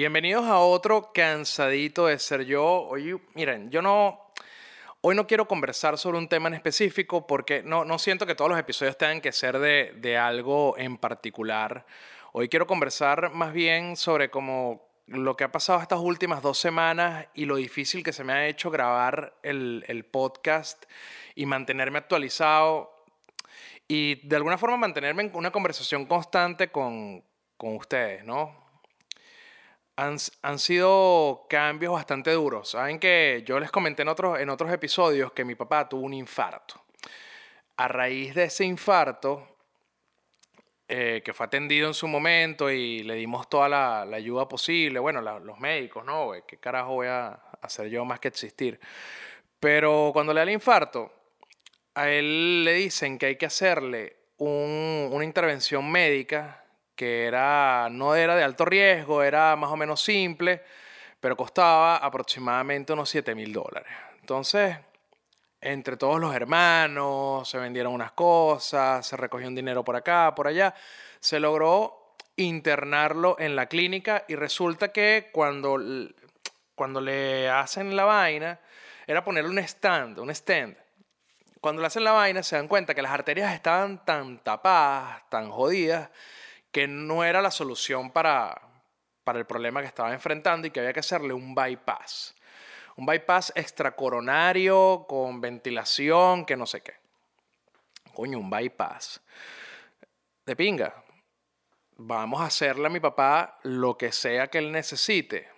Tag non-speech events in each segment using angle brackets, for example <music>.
Bienvenidos a otro cansadito de ser yo. Hoy, miren, yo no, hoy no quiero conversar sobre un tema en específico porque no, no siento que todos los episodios tengan que ser de, de algo en particular. Hoy quiero conversar más bien sobre cómo lo que ha pasado estas últimas dos semanas y lo difícil que se me ha hecho grabar el, el podcast y mantenerme actualizado y de alguna forma mantenerme en una conversación constante con, con ustedes, ¿no? Han, sido cambios bastante duros. Saben que yo les comenté en otros, en otros episodios que mi papá tuvo un infarto. A raíz de ese infarto, eh, que fue atendido en su momento y le dimos toda la, ayuda posible, bueno, los médicos, ¿no? ¿Qué carajo voy a hacer yo más que existir? Pero cuando le da el infarto, a él le dicen que hay que hacerle una intervención médica que era, no era de alto riesgo, era más o menos simple, pero costaba aproximadamente unos 7 mil dólares. Entonces, entre todos los hermanos, se vendieron unas cosas, se recogió un dinero por acá, por allá, se logró internarlo en la clínica y resulta que cuando, cuando le hacen la vaina, era ponerle un stand, un stand. Cuando le hacen la vaina se dan cuenta que las arterias estaban tan tapadas, tan jodidas, que no era la solución para, para el problema que estaba enfrentando y que había que hacerle un bypass. Un bypass extracoronario con ventilación, que no sé qué. Coño, un bypass. De pinga. Vamos a hacerle a mi papá lo que sea que él necesite.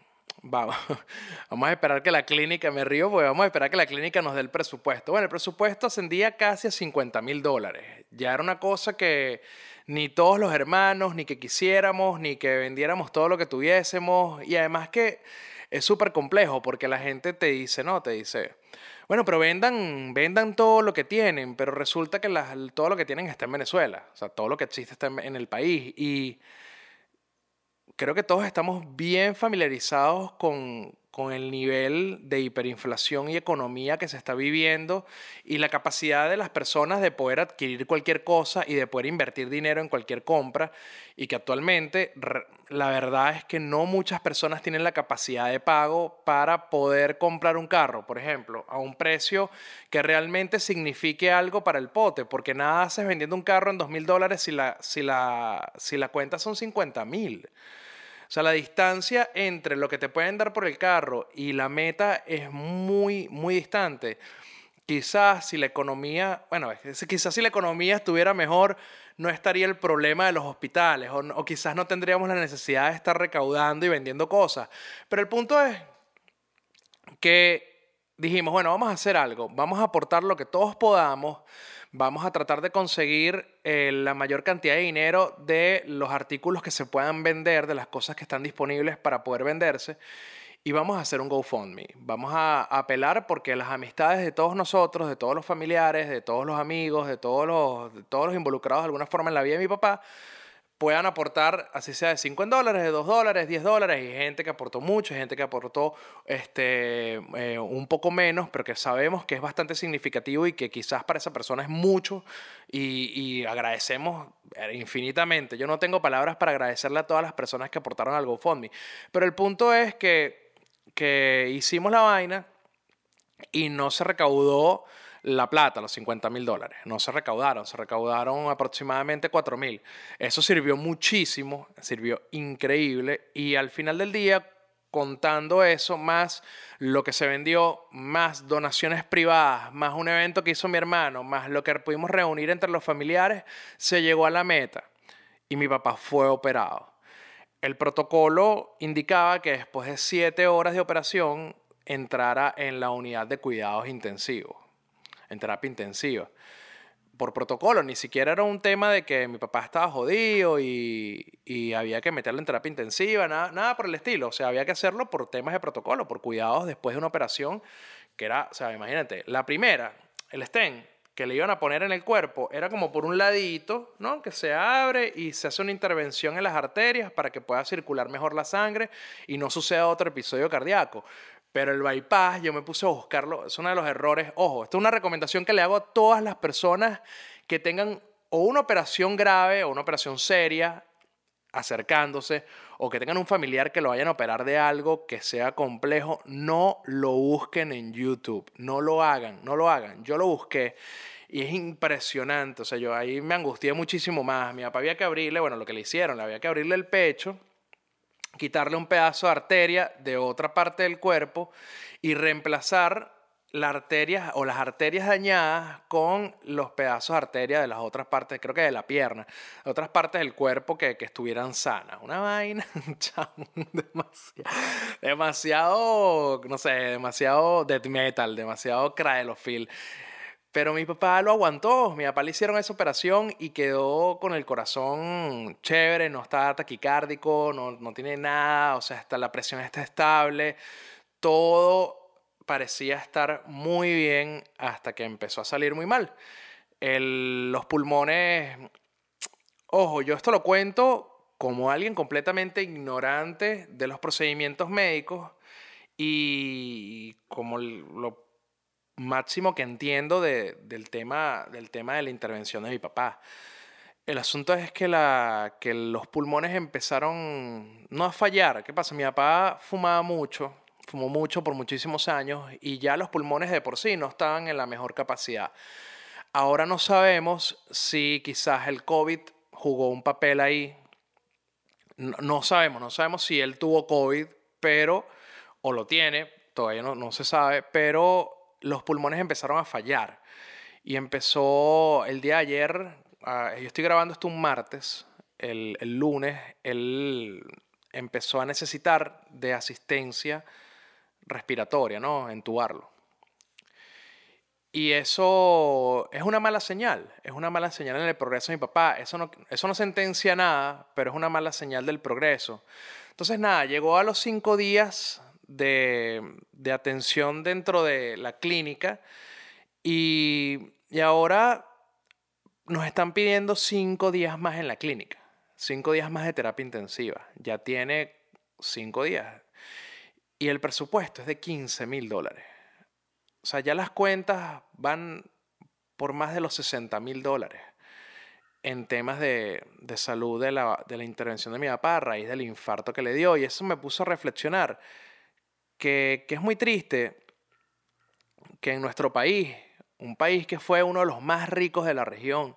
Vamos, <laughs> vamos a esperar que la clínica, me río porque vamos a esperar que la clínica nos dé el presupuesto. Bueno, el presupuesto ascendía casi a 50 mil dólares. Ya era una cosa que ni todos los hermanos, ni que quisiéramos, ni que vendiéramos todo lo que tuviésemos. Y además que es súper complejo porque la gente te dice, no, te dice, bueno, pero vendan, vendan todo lo que tienen, pero resulta que todo lo que tienen está en Venezuela. O sea, todo lo que existe está en el país. Y creo que todos estamos bien familiarizados con, con el nivel de hiperinflación y economía que se está viviendo y la capacidad de las personas de poder adquirir cualquier cosa y de poder invertir dinero en cualquier compra y que actualmente la verdad es que no muchas personas tienen la capacidad de pago para poder comprar un carro, por ejemplo, a un precio que realmente signifique algo para el pote, porque nada haces vendiendo un carro en dos mil dólares si la, si, la, si la cuenta son 50 mil. O sea, la distancia entre lo que te pueden dar por el carro y la meta es muy, muy distante. Quizás si la economía, bueno, quizás si la economía estuviera mejor, no estaría el problema de los hospitales, o, o quizás no tendríamos la necesidad de estar recaudando y vendiendo cosas. Pero el punto es que dijimos, bueno, vamos a hacer algo, vamos a aportar lo que todos podamos vamos a tratar de conseguir eh, la mayor cantidad de dinero de los artículos que se puedan vender, de las cosas que están disponibles para poder venderse. Y vamos a hacer un GoFundMe. Vamos a, apelar porque las amistades de todos nosotros, de todos los familiares, de todos los amigos, de todos los, de todos los involucrados de alguna forma en la vida de mi papá, puedan aportar, así sea de 5 dólares, de 2 dólares, 10 dólares, y gente que aportó mucho, gente que aportó este, eh, un poco menos, pero que sabemos que es bastante significativo y que quizás para esa persona es mucho y, y, agradecemos eh, infinitamente. Yo no tengo palabras para agradecerle a todas las personas que aportaron al GoFundMe, pero el punto es que, que hicimos la vaina y no se recaudó la plata, los 50 mil dólares. No se recaudaron, se recaudaron aproximadamente 4 mil. Eso sirvió muchísimo, sirvió increíble y al final del día, contando eso, más lo que se vendió, más donaciones privadas, más un evento que hizo mi hermano, más lo que pudimos reunir entre los familiares, se llegó a la meta y mi papá fue operado. El protocolo indicaba que después de 7 horas de operación entrara en la unidad de cuidados intensivos en terapia intensiva. Por protocolo, ni siquiera era un tema de que mi papá estaba jodido y, y había que meterlo en terapia intensiva, nada, nada por el estilo. O sea, había que hacerlo por temas de protocolo, por cuidados después de una operación que era, o sea, imagínate, la primera, el stent, que le iban a poner en el cuerpo era como por un ladito, ¿no? Que se abre y se hace una intervención en las arterias para que pueda circular mejor la sangre y no suceda otro episodio cardíaco. Pero el bypass, yo me puse a buscarlo, es uno de los errores. Ojo, esta es una recomendación que le hago a todas las personas que tengan o una operación grave o una operación seria acercándose o que tengan un familiar que lo vayan a operar de algo que sea complejo, no lo busquen en YouTube, no lo hagan, no lo hagan. Yo lo busqué y es impresionante, o sea, yo ahí me angustié muchísimo más. Mi papá había que abrirle, bueno, lo que le hicieron, le había que abrirle el pecho, quitarle un pedazo de arteria de otra parte del cuerpo y reemplazar las arterias o las arterias dañadas con los pedazos de arteria de las otras partes, creo que de la pierna, de otras partes del cuerpo que, estuvieran sanas. Una vaina, <laughs> demasiado, demasiado, no sé, demasiado death metal, demasiado craelofil. Pero mi papá lo aguantó, mi papá le hicieron esa operación y quedó con el corazón chévere, no está taquicárdico, no, no tiene nada, o sea, hasta la presión está estable, todo parecía estar muy bien hasta que empezó a salir muy mal. los pulmones, ojo, yo esto lo cuento como alguien completamente ignorante de los procedimientos médicos y como lo máximo que entiendo del, tema, del tema de la intervención de mi papá. El asunto es que, la, que los pulmones empezaron no a fallar. ¿Qué pasa? Mi papá fumaba mucho fumó mucho por muchísimos años y ya los pulmones de por sí no estaban en la mejor capacidad. Ahora no sabemos si quizás el COVID jugó un papel ahí. No, sabemos, no sabemos si él tuvo COVID, pero, o lo tiene, todavía no, no se sabe, pero los pulmones empezaron a fallar. Y empezó el día de ayer, ah, yo estoy grabando esto un martes, el, el lunes, él empezó a necesitar de asistencia respiratoria, ¿no? Entubarlo. Y eso es una mala señal, es una mala señal en el progreso de mi papá. Eso no, eso no sentencia nada, pero es una mala señal del progreso. Entonces, nada, llegó a los cinco días de, de atención dentro de la clínica y, y ahora nos están pidiendo cinco días más en la clínica, cinco días más de terapia intensiva. Ya tiene cinco días y el presupuesto es de 15 mil dólares. O sea, ya las cuentas van por más de los 60 mil dólares en temas de, salud de la, intervención de mi papá a raíz del infarto que le dio. Y eso me puso a reflexionar que, que es muy triste que en nuestro país, un país que fue uno de los más ricos de la región,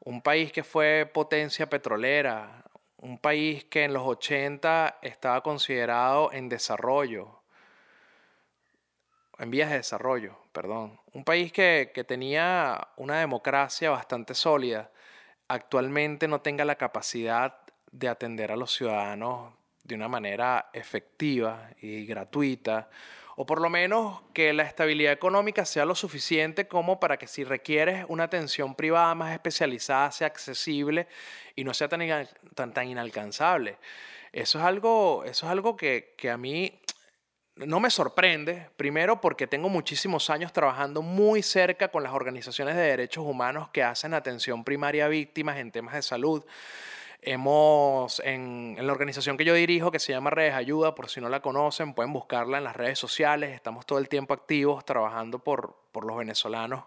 un país que fue potencia petrolera, un país que en los 80 estaba considerado en desarrollo, en vías de desarrollo, perdón. Un país que, tenía una democracia bastante sólida, actualmente no tenga la capacidad de atender a los ciudadanos de una manera efectiva y gratuita, o por lo menos que la estabilidad económica sea lo suficiente como para que si requieres una atención privada más especializada sea accesible y no sea tan, tan, inalcanzable. Eso es algo, eso es algo que, que a mí no me sorprende, primero porque tengo muchísimos años trabajando muy cerca con las organizaciones de derechos humanos que hacen atención primaria a víctimas en temas de salud. Hemos, en, la organización que yo dirijo, que se llama Redes Ayuda, por si no la conocen, pueden buscarla en las redes sociales. Estamos todo el tiempo activos trabajando por, por los venezolanos.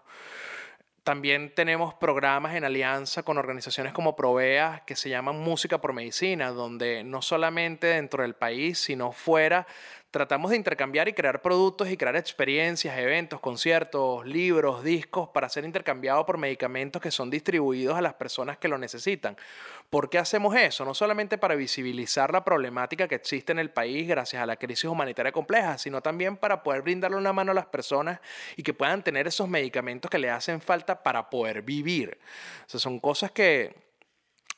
También tenemos programas en alianza con organizaciones como Provea que se llaman Música por Medicina, donde no solamente dentro del país, sino fuera, tratamos de intercambiar y crear productos y crear experiencias, eventos, conciertos, libros, discos para ser intercambiados por medicamentos que son distribuidos a las personas que lo necesitan. ¿Por qué hacemos eso? No solamente para visibilizar la problemática que existe en el país gracias a la crisis humanitaria compleja, sino también para poder brindarle una mano a las personas y que puedan tener esos medicamentos que le hacen falta para poder vivir. O sea, son cosas que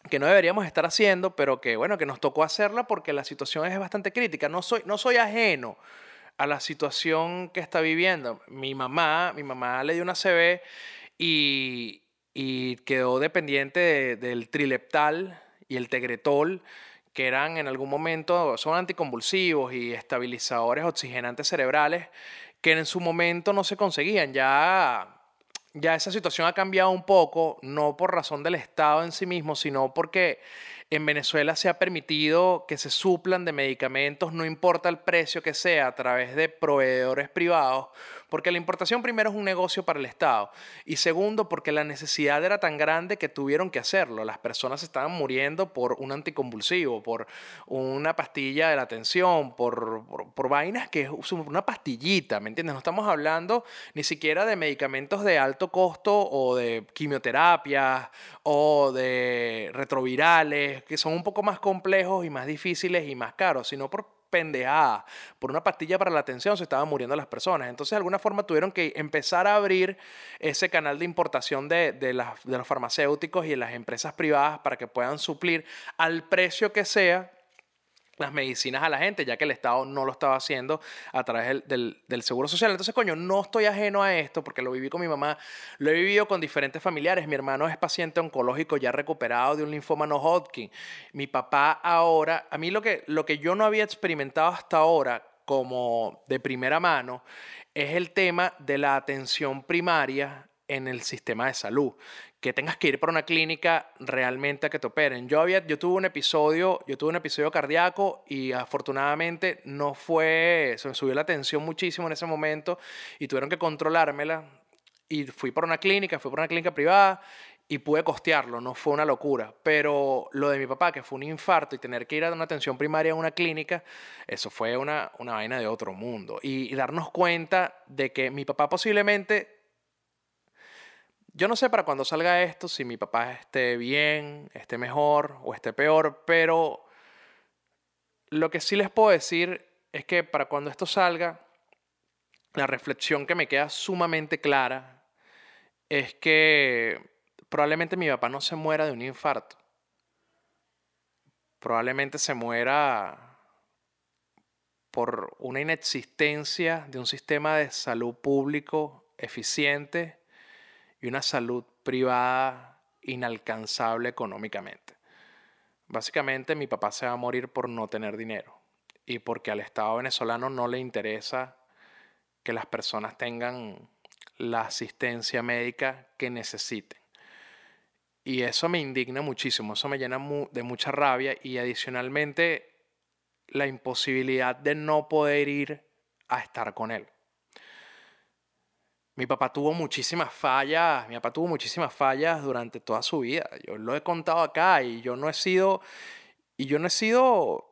que no deberíamos estar haciendo, pero que bueno, que nos tocó hacerla porque la situación es bastante crítica. No soy, no soy ajeno a la situación que está viviendo. Mi mamá, mi mamá le dio una CB y, y quedó dependiente del trileptal y el tegretol, que eran en algún momento, son anticonvulsivos y estabilizadores oxigenantes cerebrales que en su momento no se conseguían. Ya ya esa situación ha cambiado un poco, no por razón del Estado en sí mismo, sino porque en Venezuela se ha permitido que se suplan de medicamentos, no importa el precio que sea, a través de proveedores privados, porque la importación primero es un negocio para el Estado y segundo porque la necesidad era tan grande que tuvieron que hacerlo. Las personas estaban muriendo por un anticonvulsivo, por una pastilla de la tensión, por, por, vainas que es una pastillita, ¿me entiendes? No estamos hablando ni siquiera de medicamentos de alto costo o de quimioterapias o de retrovirales, que son un poco más complejos y más difíciles y más caros, sino por pendejada. Por una pastilla para la atención se estaban muriendo las personas. Entonces, de alguna forma tuvieron que empezar a abrir ese canal de importación de, de, de los farmacéuticos y de las empresas privadas para que puedan suplir al precio que sea las medicinas a la gente, ya que el Estado no lo estaba haciendo a través del, del, Seguro Social. Entonces, coño, no estoy ajeno a esto porque lo viví con mi mamá, lo he vivido con diferentes familiares. Mi hermano es paciente oncológico ya recuperado de un linfoma no Hodgkin. Mi papá ahora, a mí lo que, lo que yo no había experimentado hasta ahora como de primera mano es el tema de la atención primaria en el sistema de salud, que tengas que ir por una clínica realmente a que te operen. Yo, había, yo tuve un episodio, yo tuve un episodio cardíaco y afortunadamente no fue, se me subió la tensión muchísimo en ese momento y tuvieron que controlármela y fui por una clínica, fui por una clínica privada y pude costearlo, no fue una locura. Pero lo de mi papá, que fue un infarto y tener que ir a una atención primaria a una clínica, eso fue una, una vaina de otro mundo. y darnos cuenta de que mi papá posiblemente yo no sé para cuando salga esto si mi papá esté bien, esté mejor o esté peor, pero lo que sí les puedo decir es que para cuando esto salga, la reflexión que me queda sumamente clara es que probablemente mi papá no se muera de un infarto. Probablemente se muera por una inexistencia de un sistema de salud público eficiente y una salud privada inalcanzable económicamente. Básicamente mi papá se va a morir por no tener dinero y porque al Estado venezolano no le interesa que las personas tengan la asistencia médica que necesiten. Y eso me indigna muchísimo, eso me llena de mucha rabia y adicionalmente la imposibilidad de no poder ir a estar con él. Mi papá tuvo muchísimas fallas, mi papá tuvo muchísimas fallas durante toda su vida. Yo lo he contado acá y yo no he sido, y yo no he sido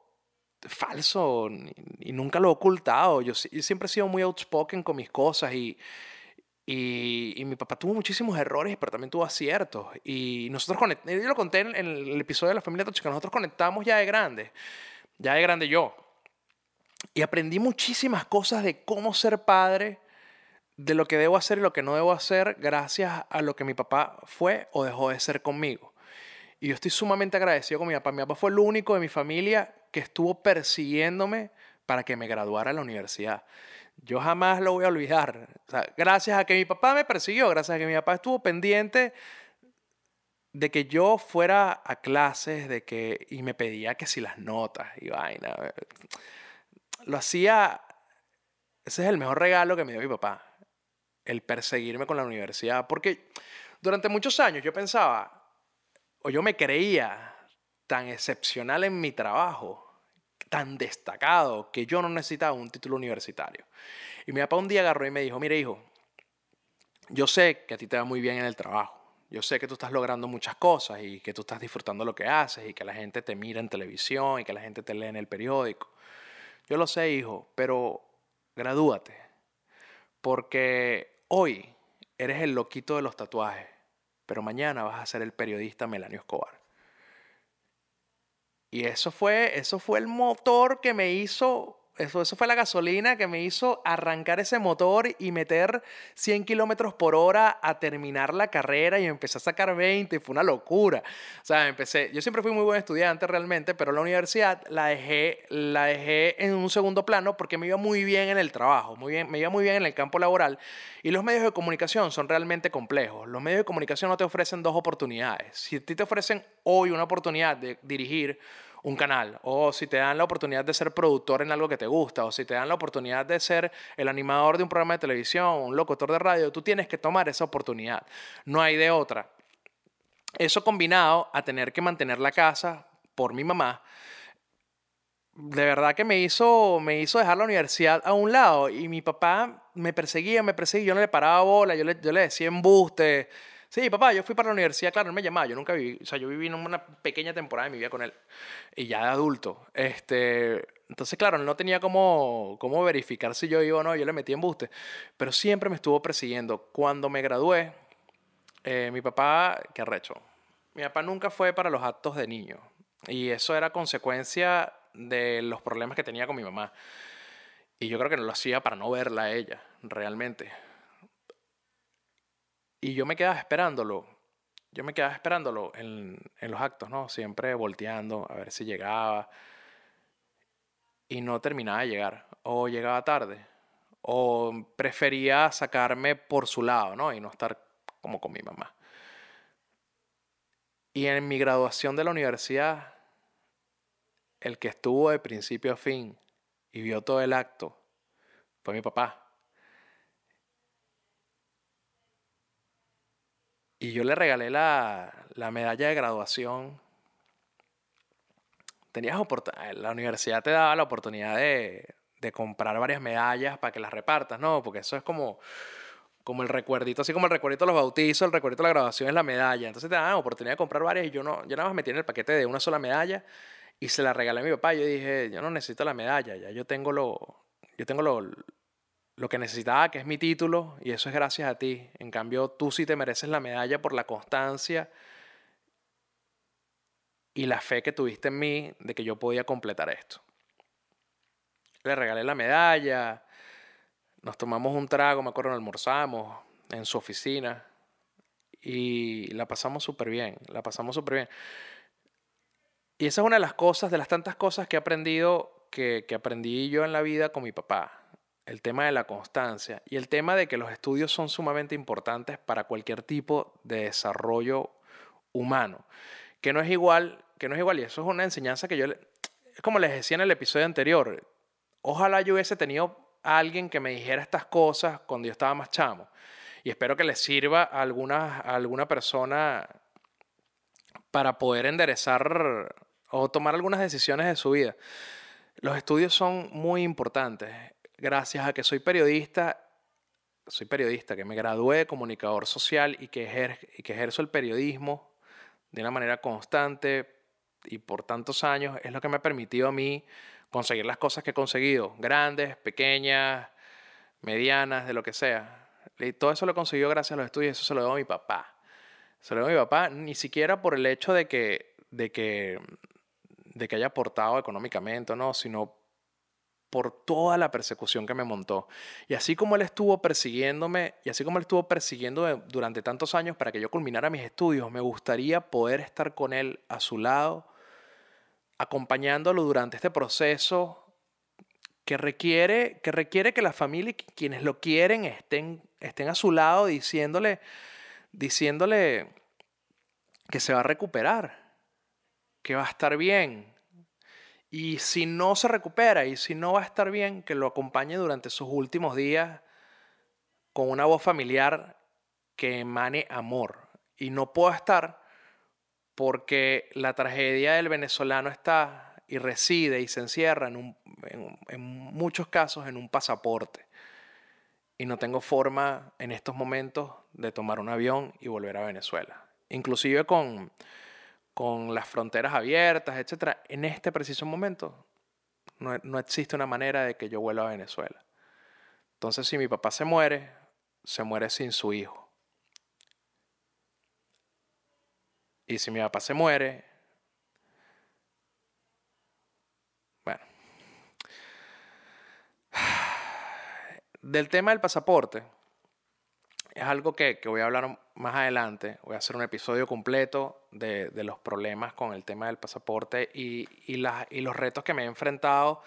falso y nunca lo he ocultado. Yo, siempre he sido muy outspoken con mis cosas y, y, mi papá tuvo muchísimos errores, pero también tuvo aciertos. Y nosotros, yo lo conté en, el episodio de la familia Tóxica, nosotros conectamos ya de grande, ya de grande yo. Y aprendí muchísimas cosas de cómo ser padre de lo que debo hacer y lo que no debo hacer gracias a lo que mi papá fue o dejó de ser conmigo. Y yo estoy sumamente agradecido con mi papá. Mi papá fue el único de mi familia que estuvo persiguiéndome para que me graduara a la universidad. Yo jamás lo voy a olvidar. gracias a que mi papá me persiguió, gracias a que mi papá estuvo pendiente de que yo fuera a clases, de que y me pedía que si las notas y vaina. Lo hacía ese es el mejor regalo que me dio mi papá el perseguirme con la universidad. Porque durante muchos años yo pensaba, o yo me creía tan excepcional en mi trabajo, tan destacado, que yo no necesitaba un título universitario. Y mi papá un día agarró y me dijo, mire hijo, yo sé que a ti te va muy bien en el trabajo. Yo sé que tú estás logrando muchas cosas y que tú estás disfrutando lo que haces y que la gente te mira en televisión y que la gente te lee en el periódico. Yo lo sé, hijo, pero gradúate. Porque Hoy eres el loquito de los tatuajes, pero mañana vas a ser el periodista Melanio Escobar. Y eso fue, eso fue el motor que me hizo eso, fue la gasolina que me hizo arrancar ese motor y meter 100 kilómetros por hora a terminar la carrera y empecé a sacar 20 y fue una locura. O sea, empecé, yo siempre fui muy buen estudiante realmente, pero la universidad la dejé, la dejé en un segundo plano porque me iba muy bien en el trabajo, muy bien, me iba muy bien en el campo laboral y los medios de comunicación son realmente complejos. Los medios de comunicación no te ofrecen dos oportunidades. Si a ti te ofrecen hoy una oportunidad de dirigir un canal, o si te dan la oportunidad de ser productor en algo que te gusta, o si te dan la oportunidad de ser el animador de un programa de televisión, un locutor de radio, tú tienes que tomar esa oportunidad. No hay de otra. Eso combinado a tener que mantener la casa por mi mamá, de verdad que me hizo, me hizo dejar la universidad a un lado y mi papá me perseguía, me perseguía, yo no le paraba bola, yo le, yo le decía embuste. Sí, papá, yo fui para la universidad, claro, él me llamaba, yo nunca viví, o sea, yo viví una pequeña temporada de mi vida con él y ya de adulto. Este, entonces, claro, no tenía cómo, cómo verificar si yo iba o no, yo le metí embuste, pero siempre me estuvo persiguiendo. Cuando me gradué, eh, mi papá, qué arrecho, mi papá nunca fue para los actos de niño y eso era consecuencia de los problemas que tenía con mi mamá. Y yo creo que no lo hacía para no verla a ella, realmente. Y yo me quedaba esperándolo. Yo me quedaba esperándolo en, en los actos, ¿no? Siempre volteando a ver si llegaba. Y no terminaba de llegar. O llegaba tarde. O prefería sacarme por su lado, ¿no? Y no estar como con mi mamá. Y en mi graduación de la universidad el que estuvo de principio a fin y vio todo el acto fue mi papá. Y yo le regalé la, medalla de graduación. Tenías la universidad te daba la oportunidad de, de, comprar varias medallas para que las repartas, ¿no? Porque eso es como, como el recuerdito, así como el recuerdito de los bautizos, el recuerdito de la graduación es la medalla. Entonces te daban la oportunidad de comprar varias y yo no, yo nada más metí en el paquete de una sola medalla y se la regalé a mi papá. Yo dije, yo no necesito la medalla, ya yo tengo lo, yo tengo lo, lo que necesitaba, que es mi título, y eso es gracias a ti. En cambio, tú sí te mereces la medalla por la constancia y la fe que tuviste en mí de que yo podía completar esto. Le regalé la medalla, nos tomamos un trago, me acuerdo, almorzamos en su oficina y la pasamos súper bien, la pasamos súper bien. Y esa es una de las cosas, de las tantas cosas que he aprendido, que, aprendí yo en la vida con mi papá. El tema de la constancia y el tema de que los estudios son sumamente importantes para cualquier tipo de desarrollo humano. Que no es igual, que no es igual, y eso es una enseñanza que yo, es como les decía en el episodio anterior, ojalá yo hubiese tenido alguien que me dijera estas cosas cuando yo estaba más chamo. Y espero que les sirva a alguna, a alguna persona para poder enderezar o tomar algunas decisiones de su vida. Los estudios son muy importantes. Gracias a que soy periodista, soy periodista, que me gradué de comunicador social y que, ejerzo el periodismo de una manera constante y por tantos años, es lo que me ha permitido a mí conseguir las cosas que he conseguido, grandes, pequeñas, medianas, de lo que sea. Y todo eso lo he conseguido gracias a los estudios, eso se lo debo a mi papá. Se lo debo a mi papá, ni siquiera por el hecho de que, de que de que haya aportado económicamente no, sino por toda la persecución que me montó. Y así como él estuvo persiguiéndome, y así como él estuvo persiguiendo durante tantos años para que yo culminara mis estudios, me gustaría poder estar con él a su lado, acompañándolo durante este proceso que requiere que, requiere que la familia y quienes lo quieren estén, estén a su lado diciéndole, diciéndole que se va a recuperar, que va a estar bien. Y si no se recupera y si no va a estar bien, que lo acompañe durante sus últimos días con una voz familiar que emane amor. Y no puedo estar porque la tragedia del venezolano está y reside y se encierra en, en muchos casos en un pasaporte. Y no tengo forma en estos momentos de tomar un avión y volver a Venezuela. Inclusive con, con las fronteras abiertas, etc., en este preciso momento no, no, existe una manera de que yo vuelva a Venezuela. Entonces, si mi papá se muere, se muere sin su hijo. Y si mi papá se muere, bueno, <sighs> del tema del pasaporte, es algo que, que, voy a hablar más adelante. Voy a hacer un episodio completo de, de los problemas con el tema del pasaporte y, y, las, y, los retos que me he enfrentado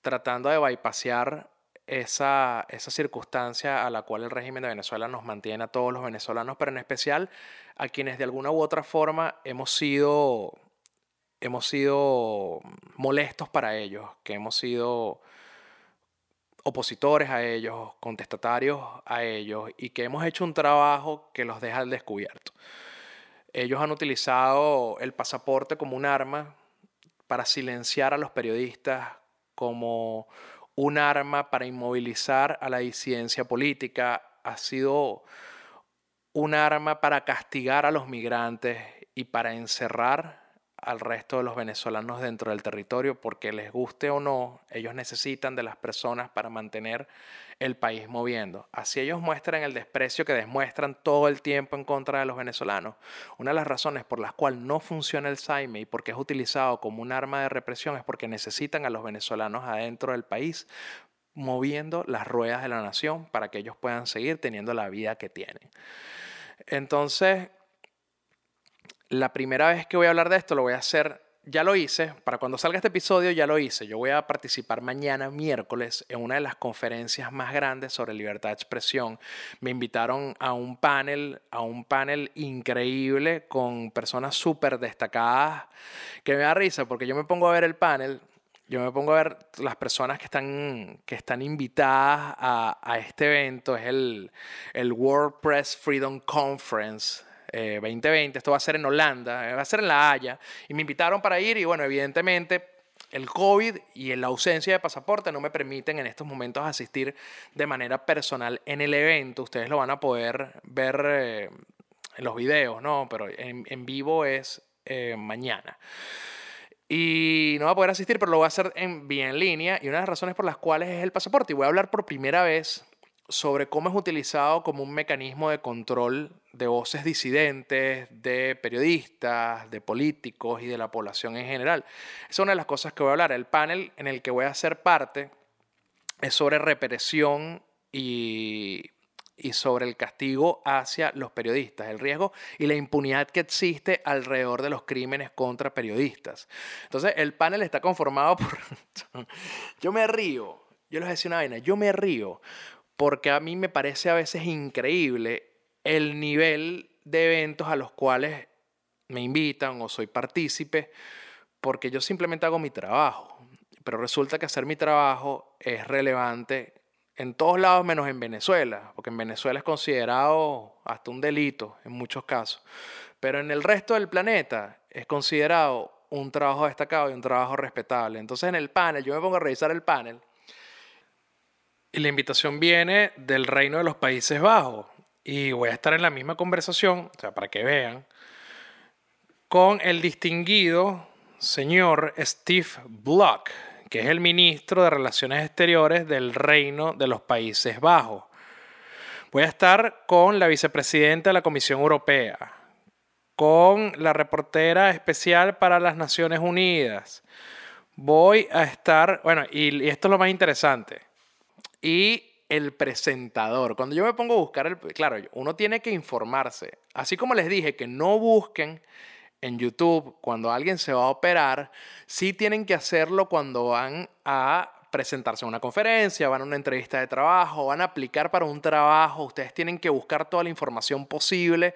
tratando de bypassear esa, esa circunstancia a la cual el régimen de Venezuela nos mantiene a todos los venezolanos, pero en especial a quienes de alguna u otra forma hemos sido hemos sido molestos para ellos, que hemos sido opositores a ellos, contestatarios a ellos y que hemos hecho un trabajo que los deja al descubierto. Ellos han utilizado el pasaporte como un arma para silenciar a los periodistas, como un arma para inmovilizar a la disidencia política, ha sido un arma para castigar a los migrantes y para encerrar al resto de los venezolanos dentro del territorio, porque les guste o no, ellos necesitan de las personas para mantener el país moviendo. Así ellos muestran el desprecio que demuestran todo el tiempo en contra de los venezolanos. Una de las razones por las cuales no funciona el SAIME y porque es utilizado como un arma de represión es porque necesitan a los venezolanos adentro del país moviendo las ruedas de la nación para que ellos puedan seguir teniendo la vida que tienen. Entonces, la primera vez que voy a hablar de esto lo voy a hacer, ya lo hice, para cuando salga este episodio ya lo hice. Yo voy a participar mañana miércoles en una de las conferencias más grandes sobre libertad de expresión. Me invitaron a un panel, a un panel increíble con personas súper destacadas que me da risa porque yo me pongo a ver el panel yo me pongo a ver las personas que están, que están invitadas a, a este evento. Es el, el WordPress Freedom Conference 2020, eh, esto va a ser en Holanda, eh, va a ser en La Haya, y me invitaron para ir y bueno, evidentemente el COVID y la ausencia de pasaporte no me permiten en estos momentos asistir de manera personal en el evento, ustedes lo van a poder ver eh, en los videos, ¿no? Pero en, vivo es mañana. Y no va a poder asistir, pero lo voy a hacer en, vía en línea. Y una de las razones por las cuales es el pasaporte. Y voy a hablar por primera vez sobre cómo es utilizado como un mecanismo de control de voces disidentes, de periodistas, de políticos y de la población en general. Esa es una de las cosas que voy a hablar. El panel en el que voy a ser parte es sobre represión y, y sobre el castigo hacia los periodistas, el riesgo y la impunidad que existe alrededor de los crímenes contra periodistas. Entonces, el panel está conformado por... <laughs> yo me río, yo les decía una vaina, yo me río porque a mí me parece a veces increíble el nivel de eventos a los cuales me invitan o soy partícipe, porque yo simplemente hago mi trabajo. Pero resulta que hacer mi trabajo es relevante en todos lados menos en Venezuela, porque en Venezuela es considerado hasta un delito en muchos casos. Pero en el resto del planeta es considerado un trabajo destacado y un trabajo respetable. Entonces en el panel, yo me pongo a revisar el panel y la invitación viene del Reino de los Países Bajos. Y voy a estar en la misma conversación, o sea, para que vean, con el distinguido señor Steve Block, que es el ministro de Relaciones Exteriores del Reino de los Países Bajos. Voy a estar con la vicepresidenta de la Comisión Europea, con la reportera especial para las Naciones Unidas. Voy a estar, bueno, y esto es lo más interesante, y el presentador. Cuando yo me pongo a buscar el... Claro, uno tiene que informarse. Así como les dije que no busquen en YouTube cuando alguien se va a operar, sí tienen que hacerlo cuando van a presentarse a una conferencia, van a una entrevista de trabajo, van a aplicar para un trabajo, ustedes tienen que buscar toda la información posible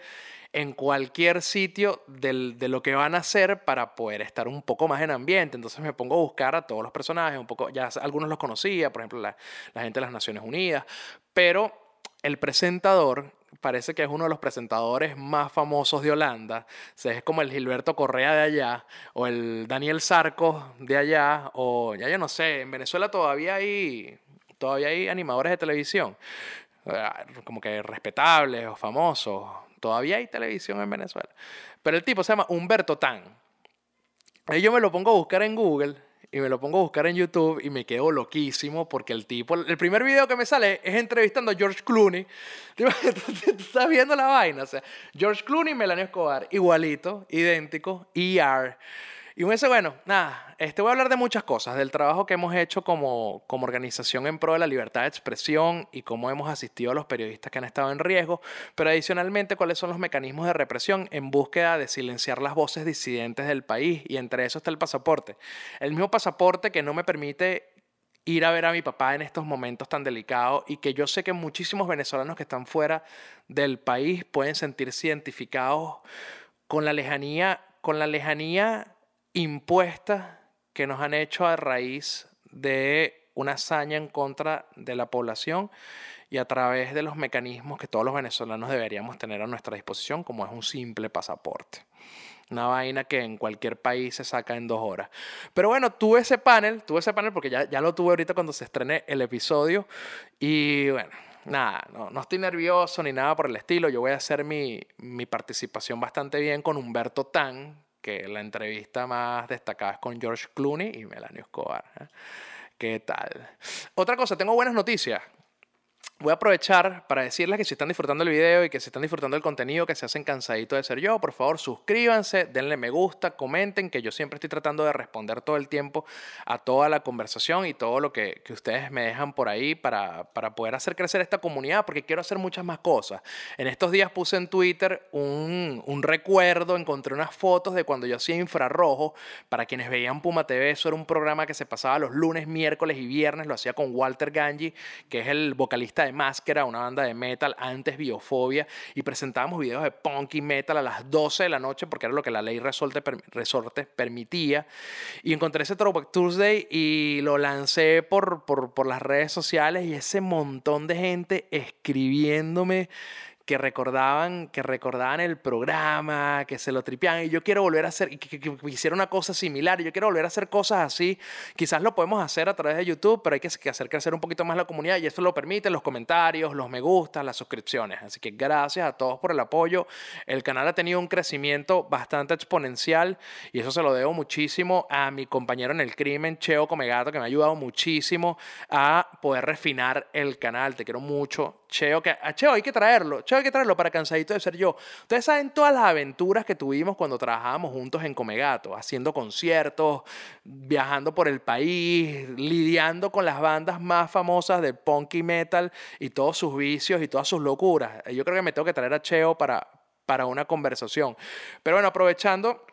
en cualquier sitio de lo que van a hacer para poder estar un poco más en ambiente. Entonces me pongo a buscar a todos los personajes, un poco, ya algunos los conocía, por ejemplo la, la gente de las Naciones Unidas, pero el presentador parece que es uno de los presentadores más famosos de Holanda. O es como el Gilberto Correa de allá, o el Daniel Sarco de allá, o ya yo no sé, en Venezuela todavía hay, todavía hay animadores de televisión, como que respetables o famosos. Todavía hay televisión en Venezuela. Pero el tipo se llama Humberto Tan. Ahí yo me lo pongo a buscar en Google y me lo pongo a buscar en YouTube y me quedo loquísimo porque el tipo, el primer video que me sale es entrevistando a George Clooney. <laughs> Estás viendo la vaina, o sea, George Clooney y Melania Escobar, igualito, idéntico, ER. Y me dice, bueno, nada, este voy a hablar de muchas cosas, del trabajo que hemos hecho como, como organización en pro de la libertad de expresión y cómo hemos asistido a los periodistas que han estado en riesgo, pero adicionalmente cuáles son los mecanismos de represión en búsqueda de silenciar las voces disidentes del país y entre eso está el pasaporte. El mismo pasaporte que no me permite ir a ver a mi papá en estos momentos tan delicados y que yo sé que muchísimos venezolanos que están fuera del país pueden sentirse identificados con la lejanía, con la lejanía impuesta que nos han hecho a raíz de una hazaña en contra de la población y a través de los mecanismos que todos los venezolanos deberíamos tener a nuestra disposición, como es un simple pasaporte. Una vaina que en cualquier país se saca en dos horas. Pero bueno, tuve ese panel, tuve ese panel porque ya, ya lo tuve ahorita cuando se estrené el episodio. Y bueno, nada, no, no, estoy nervioso ni nada por el estilo. Yo voy a hacer mi, mi participación bastante bien con Humberto Tan, que la entrevista más destacada es con George Clooney y Melanie Escobar. ¿eh? ¿Qué tal? Otra cosa, tengo buenas noticias voy a aprovechar para decirles que si están disfrutando el video y que si están disfrutando el contenido que se hacen cansadito de ser yo, por favor suscríbanse, denle me gusta, comenten, que yo siempre estoy tratando de responder todo el tiempo a toda la conversación y todo lo que, ustedes me dejan por ahí para, para, poder hacer crecer esta comunidad, porque quiero hacer muchas más cosas. En estos días puse en Twitter un, un recuerdo, encontré unas fotos de cuando yo hacía infrarrojo, para quienes veían Puma TV, eso era un programa que se pasaba los lunes, miércoles y viernes, lo hacía con Walter Ganji, que es el vocalista de Máscara, una banda de metal, antes Biofobia, y presentábamos videos de punk y metal a las 12 de la noche porque era lo que la ley resorte, resorte permitía. Y encontré ese Throwback Tuesday y lo lancé por, por, por las redes sociales y ese montón de gente escribiéndome que recordaban, que recordaban el programa, que se lo tripeaban, y yo quiero volver a hacer, y que, que, hiciera una cosa similar, y yo quiero volver a hacer cosas así. Quizás lo podemos hacer a través de YouTube, pero hay que, hacer crecer un poquito más la comunidad, y esto lo permite los comentarios, los me gustas, las suscripciones. Así que gracias a todos por el apoyo. El canal ha tenido un crecimiento bastante exponencial, y eso se lo debo muchísimo a mi compañero en el crimen, Cheo Comegato, que me ha ayudado muchísimo a poder refinar el canal. Te quiero mucho, Cheo, que a Cheo hay que traerlo. Cheo hay que traerlo para cansadito de ser yo. Ustedes saben todas las aventuras que tuvimos cuando trabajábamos juntos en Comegato, haciendo conciertos, viajando por el país, lidiando con las bandas más famosas del punk y metal y todos sus vicios y todas sus locuras. Yo creo que me tengo que traer a Cheo para, para una conversación. Pero bueno, aprovechando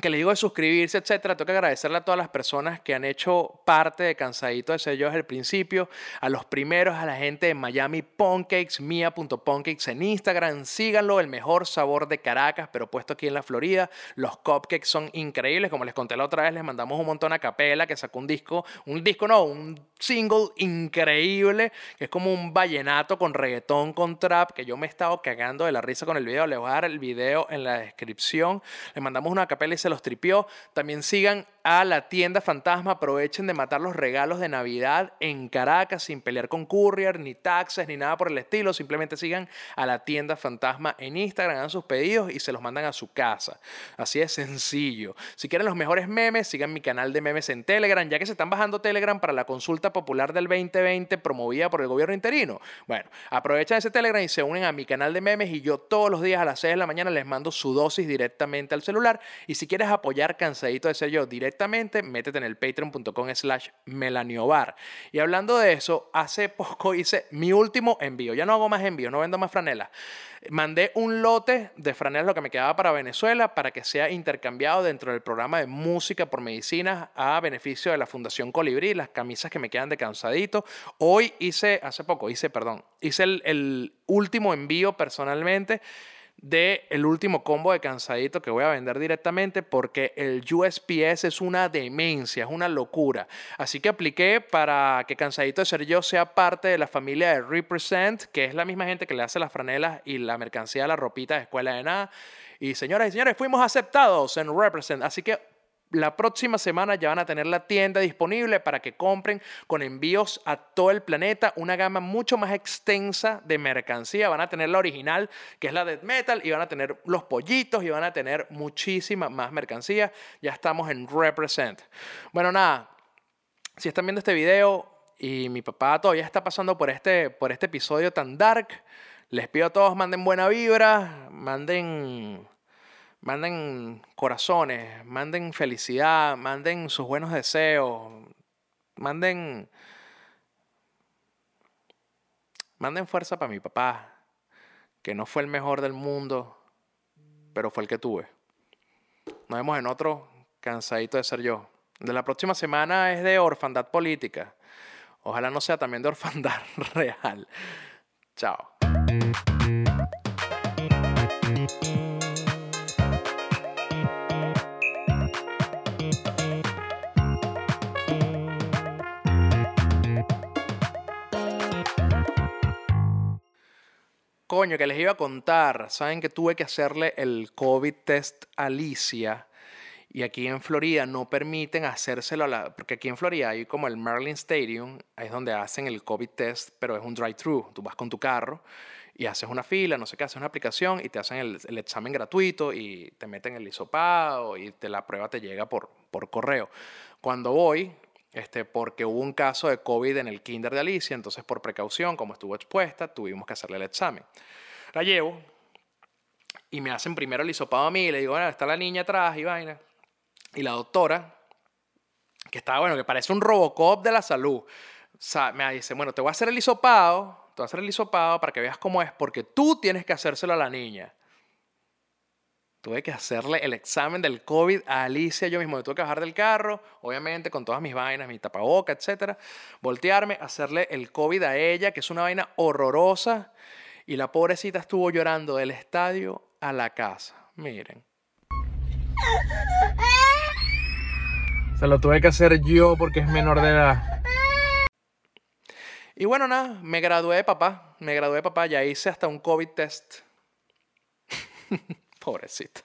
que le digo de suscribirse, etcétera, tengo que agradecerle a todas las personas que han hecho parte de Cansadito de ser yo desde el principio, a los primeros, a la gente de Miami Pancakes, mia.pancakes en Instagram, síganlo, el mejor sabor de Caracas, pero puesto aquí en la Florida, los cupcakes son increíbles, como les conté la otra vez, les mandamos un montón a Capela, que sacó un disco, un disco no, un single increíble, que es como un vallenato con reggaetón, con trap, que yo me he estado cagando de la risa con el video, les voy a dar el video en la descripción, les mandamos una Capela se los tripió. También sigan a la tienda fantasma, aprovechen de matar los regalos de Navidad en Caracas sin pelear con courier, ni taxes, ni nada por el estilo. Simplemente sigan a la tienda fantasma en Instagram, hagan sus pedidos y se los mandan a su casa. Así de sencillo. Si quieren los mejores memes, sigan mi canal de memes en Telegram, ya que se están bajando Telegram para la consulta popular del 2020 promovida por el gobierno interino. Bueno, aprovechen ese Telegram y se unen a mi canal de memes y yo todos los días a las 6 de la mañana les mando su dosis directamente al celular. Y si quieres apoyar Cansadito de ser yo directamente, métete en el patreon.com slash melaniobar. Y hablando de eso, hace <laughs> poco hice mi último envío. Ya no hago más envíos, no vendo más franelas. Mandé un lote de franelas, lo que me quedaba para Venezuela, para que sea intercambiado dentro del programa de música por medicinas a beneficio de la Fundación Colibrí, las camisas que me quedan de cansadito. Hoy hice, hace poco hice, perdón, hice el último envío personalmente de el último combo de cansadito que voy a vender directamente porque el USPS es una demencia, es una locura. Así que apliqué para que Cansadito de Ser Yo sea parte de la familia de Represent, que es la misma gente que le hace las franelas y la mercancía, la ropita de escuela de nada. Y señoras y señores, fuimos aceptados en Represent. Así que la próxima semana ya van a tener la tienda disponible para que compren con envíos a todo el planeta, una gama mucho más extensa de mercancía. Van a tener la original, que es la Death Metal, y van a tener los pollitos y van a tener muchísima más mercancía. Ya estamos en Represent. Bueno, nada, si están viendo este video y mi papá todavía está pasando por este, por este episodio tan dark, les pido a todos manden buena vibra, manden Manden corazones, manden felicidad, manden sus buenos deseos, manden, manden fuerza para mi papá, que no fue el mejor del mundo, pero fue el que tuve. Nos vemos en otro cansadito de ser yo. De la próxima semana es de orfandad política. Ojalá no sea también de orfandad <laughs> real. Chao. Coño, que les iba a contar. Saben que tuve que hacerle el COVID test a Alicia. Y aquí en Florida no permiten hacérselo a la... Porque aquí en Florida hay como el Merlin Stadium, es donde hacen el COVID test, pero es un drive-thru. Tú vas con tu carro y haces una fila, no sé qué, haces una aplicación y te hacen el, el examen gratuito y te meten el hisopado y te, la prueba te llega por, por correo. Cuando voy, este, porque hubo un caso de COVID en el kinder de Alicia, entonces por precaución, como estuvo expuesta, tuvimos que hacerle el examen. La llevo y me hacen primero el hisopado a mí y le digo, bueno, está la niña atrás y vaina. Y la doctora, que estaba, bueno, que parece un Robocop de la salud, me dice, bueno, te voy a hacer el hisopado, te voy a hacer el hisopado para que veas cómo es, porque tú tienes que hacérselo a la niña. Tuve que hacerle el examen del COVID a Alicia yo mismo. Me tuve que bajar del carro, obviamente con todas mis vainas, mi tapaboca, etcétera. Voltearme, hacerle el COVID a ella, que es una vaina horrorosa. Y la pobrecita estuvo llorando del estadio a la casa. Miren. Se lo tuve que hacer yo porque es menor de edad. Y bueno, nada, me gradué papá. Me gradué de papá, ya hice hasta un COVID test. <laughs> paret sitt.